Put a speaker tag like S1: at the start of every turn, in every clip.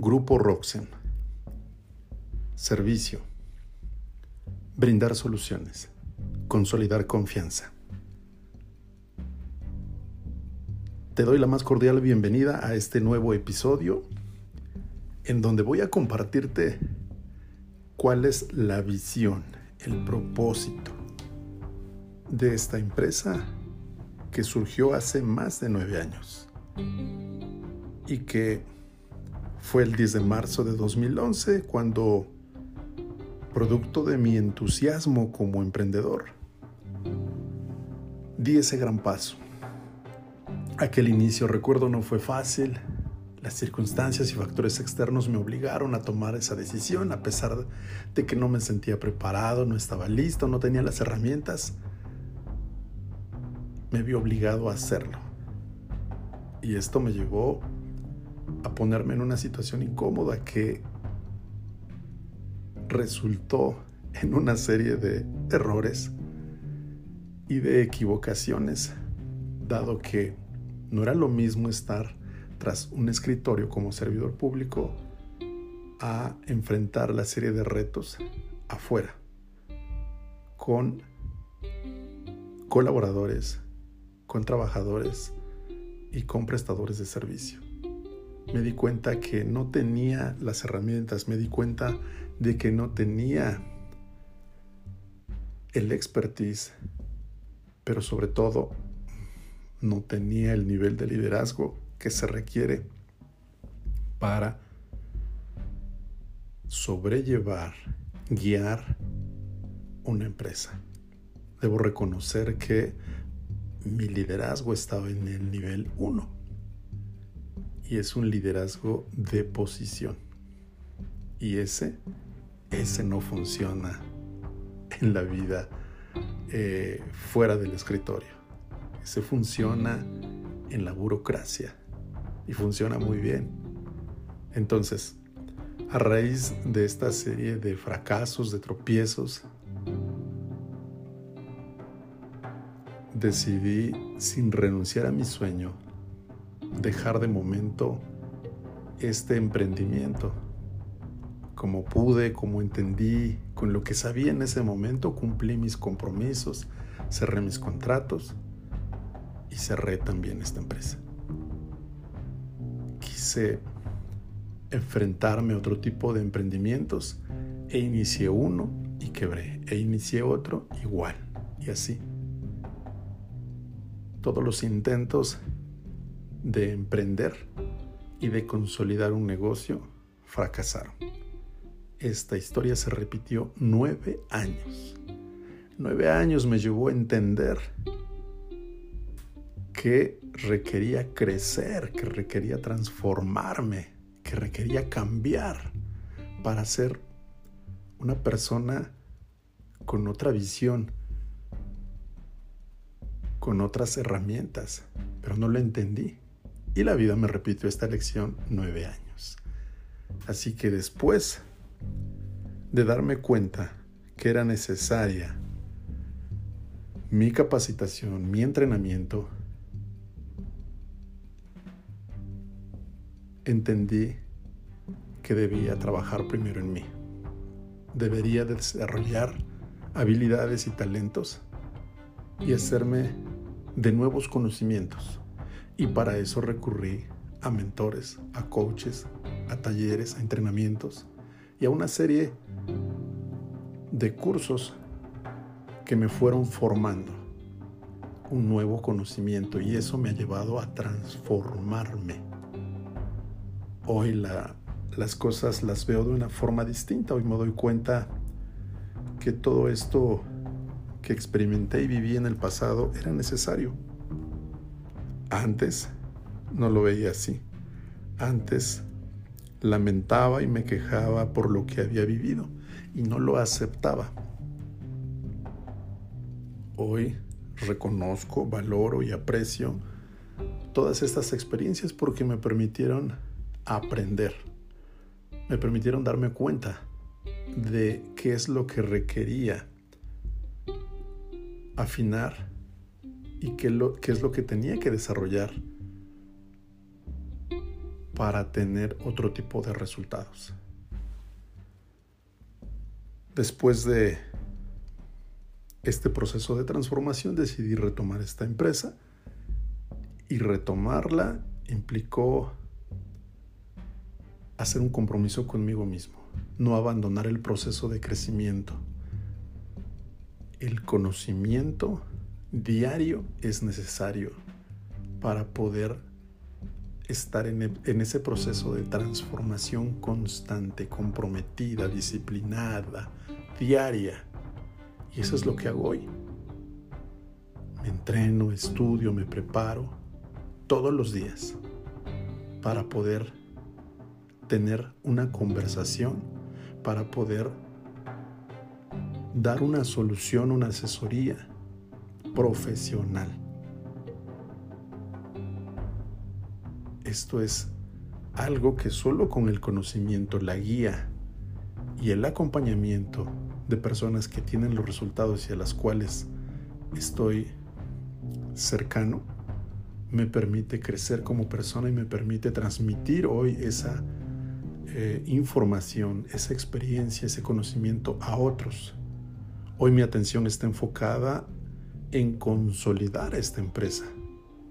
S1: Grupo Roxen. Servicio. Brindar soluciones. Consolidar confianza. Te doy la más cordial bienvenida a este nuevo episodio en donde voy a compartirte cuál es la visión, el propósito de esta empresa que surgió hace más de nueve años y que fue el 10 de marzo de 2011 cuando, producto de mi entusiasmo como emprendedor, di ese gran paso. Aquel inicio, recuerdo, no fue fácil. Las circunstancias y factores externos me obligaron a tomar esa decisión a pesar de que no me sentía preparado, no estaba listo, no tenía las herramientas. Me vi obligado a hacerlo. Y esto me llevó a ponerme en una situación incómoda que resultó en una serie de errores y de equivocaciones, dado que no era lo mismo estar tras un escritorio como servidor público a enfrentar la serie de retos afuera, con colaboradores, con trabajadores y con prestadores de servicio me di cuenta que no tenía las herramientas, me di cuenta de que no tenía el expertise, pero sobre todo no tenía el nivel de liderazgo que se requiere para sobrellevar, guiar una empresa. Debo reconocer que mi liderazgo estaba en el nivel 1 y es un liderazgo de posición. Y ese, ese no funciona en la vida eh, fuera del escritorio. Ese funciona en la burocracia y funciona muy bien. Entonces, a raíz de esta serie de fracasos, de tropiezos, decidí, sin renunciar a mi sueño, dejar de momento este emprendimiento. Como pude, como entendí, con lo que sabía en ese momento, cumplí mis compromisos, cerré mis contratos y cerré también esta empresa. Quise enfrentarme a otro tipo de emprendimientos e inicié uno y quebré, e inicié otro igual, y así. Todos los intentos de emprender y de consolidar un negocio fracasaron. Esta historia se repitió nueve años. Nueve años me llevó a entender que requería crecer, que requería transformarme, que requería cambiar para ser una persona con otra visión, con otras herramientas, pero no lo entendí. Y la vida me repitió esta lección nueve años. Así que después de darme cuenta que era necesaria mi capacitación, mi entrenamiento, entendí que debía trabajar primero en mí. Debería desarrollar habilidades y talentos y hacerme de nuevos conocimientos y para eso recurrí a mentores, a coaches, a talleres, a entrenamientos y a una serie de cursos que me fueron formando un nuevo conocimiento y eso me ha llevado a transformarme. Hoy las cosas las veo de una forma distinta, hoy me doy cuenta que todo esto que experimenté y viví en el pasado era necesario antes no lo veía así. Antes lamentaba y me quejaba por lo que había vivido y no lo aceptaba. Hoy reconozco, valoro y aprecio todas estas experiencias porque me permitieron aprender, me permitieron darme cuenta de qué es lo que requería afinar y qué, lo, es lo que tenía que desarrollar para tener otro tipo de resultados. Después de este proceso de transformación decidí retomar esta empresa y retomarla implicó hacer un compromiso conmigo mismo, no abandonar el proceso de crecimiento. El conocimiento diario es necesario para poder estar en, en, ese proceso de transformación constante, comprometida, disciplinada, diaria. Y eso es lo que hago hoy. Me entreno, estudio, me preparo todos los días para poder tener una conversación, para poder dar una solución, una asesoría profesional. Esto es algo que solo con el conocimiento, la guía y el acompañamiento de personas que tienen los resultados y a las cuales estoy cercano, me permite crecer como persona y me permite transmitir hoy esa eh, información, esa experiencia, ese conocimiento a otros. Hoy mi atención está enfocada en consolidar esta empresa,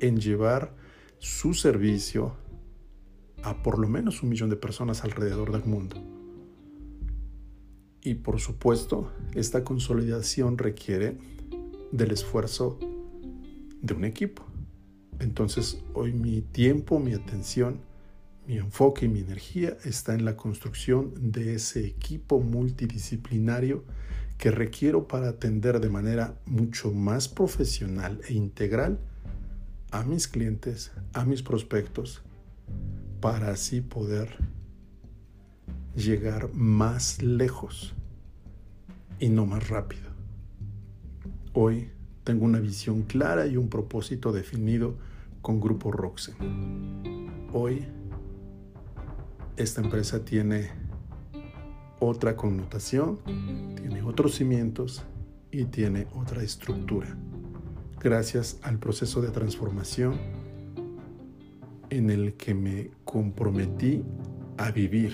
S1: en llevar su servicio a por lo menos un millón de personas alrededor del mundo. Y por supuesto, esta consolidación requiere del esfuerzo de un equipo. Entonces, hoy mi tiempo, mi atención, mi enfoque y mi energía está en la construcción de ese equipo multidisciplinario que requiero para atender de manera mucho más profesional e integral a mis clientes, a mis prospectos, para así poder llegar más lejos y no más rápido. Hoy tengo una visión clara y un propósito definido con Grupo Roxen. Hoy esta empresa tiene otra connotación, tiene otros cimientos y tiene otra estructura. Gracias al proceso de transformación en el que me comprometí a vivir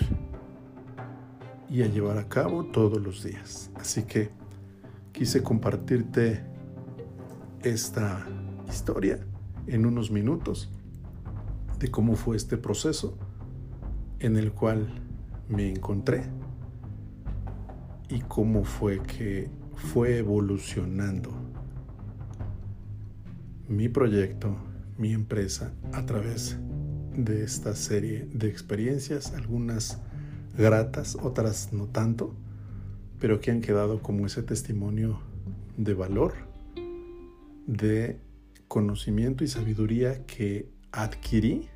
S1: y a llevar a cabo todos los días. Así que quise compartirte esta historia en unos minutos de cómo fue este proceso en el cual me encontré y cómo fue que fue evolucionando mi proyecto, mi empresa a través de esta serie de experiencias, algunas gratas, otras no tanto, pero que han quedado como ese testimonio de valor, de conocimiento y sabiduría que adquirí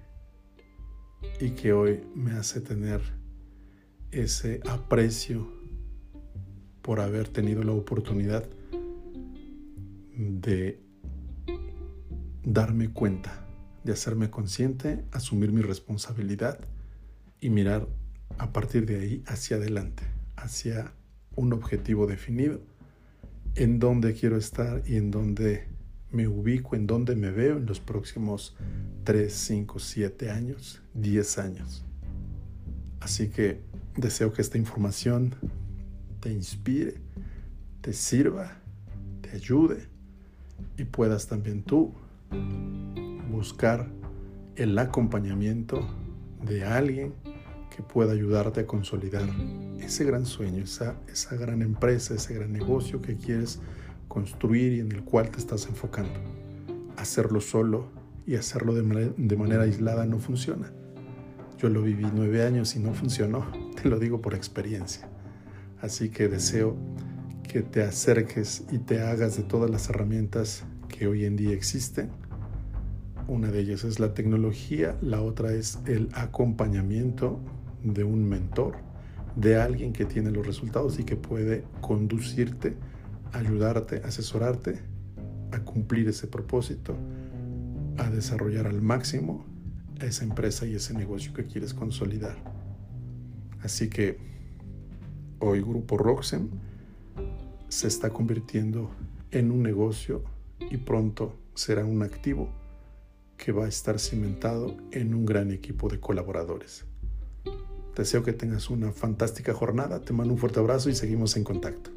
S1: y que hoy me hace tener ese aprecio por haber tenido la oportunidad de darme cuenta, de hacerme consciente, asumir mi responsabilidad y mirar a partir de ahí hacia adelante, hacia un objetivo definido, en dónde quiero estar y en dónde me ubico, en dónde me veo en los próximos 3, 5, 7 años, 10 años. Así que deseo que esta información te inspire, te sirva, te ayude y puedas también tú buscar el acompañamiento de alguien que pueda ayudarte a consolidar ese gran sueño, esa, esa gran empresa, ese gran negocio que quieres construir y en el cual te estás enfocando. Hacerlo solo y hacerlo de de manera aislada no funciona. Yo lo viví nueve años y no funcionó, te lo digo por experiencia. Así que deseo que te acerques y te hagas de todas las herramientas que hoy en día existen. Una de ellas es la tecnología, la otra es el acompañamiento de un mentor, de alguien que tiene los resultados y que puede conducirte ayudarte, asesorarte a cumplir ese propósito, a desarrollar al máximo esa empresa y ese negocio que quieres consolidar. Así que hoy Grupo Roxem se está convirtiendo en un negocio y pronto será un activo que va a estar cimentado en un gran equipo de colaboradores. Deseo que tengas una fantástica jornada, te mando un fuerte abrazo y seguimos en contacto.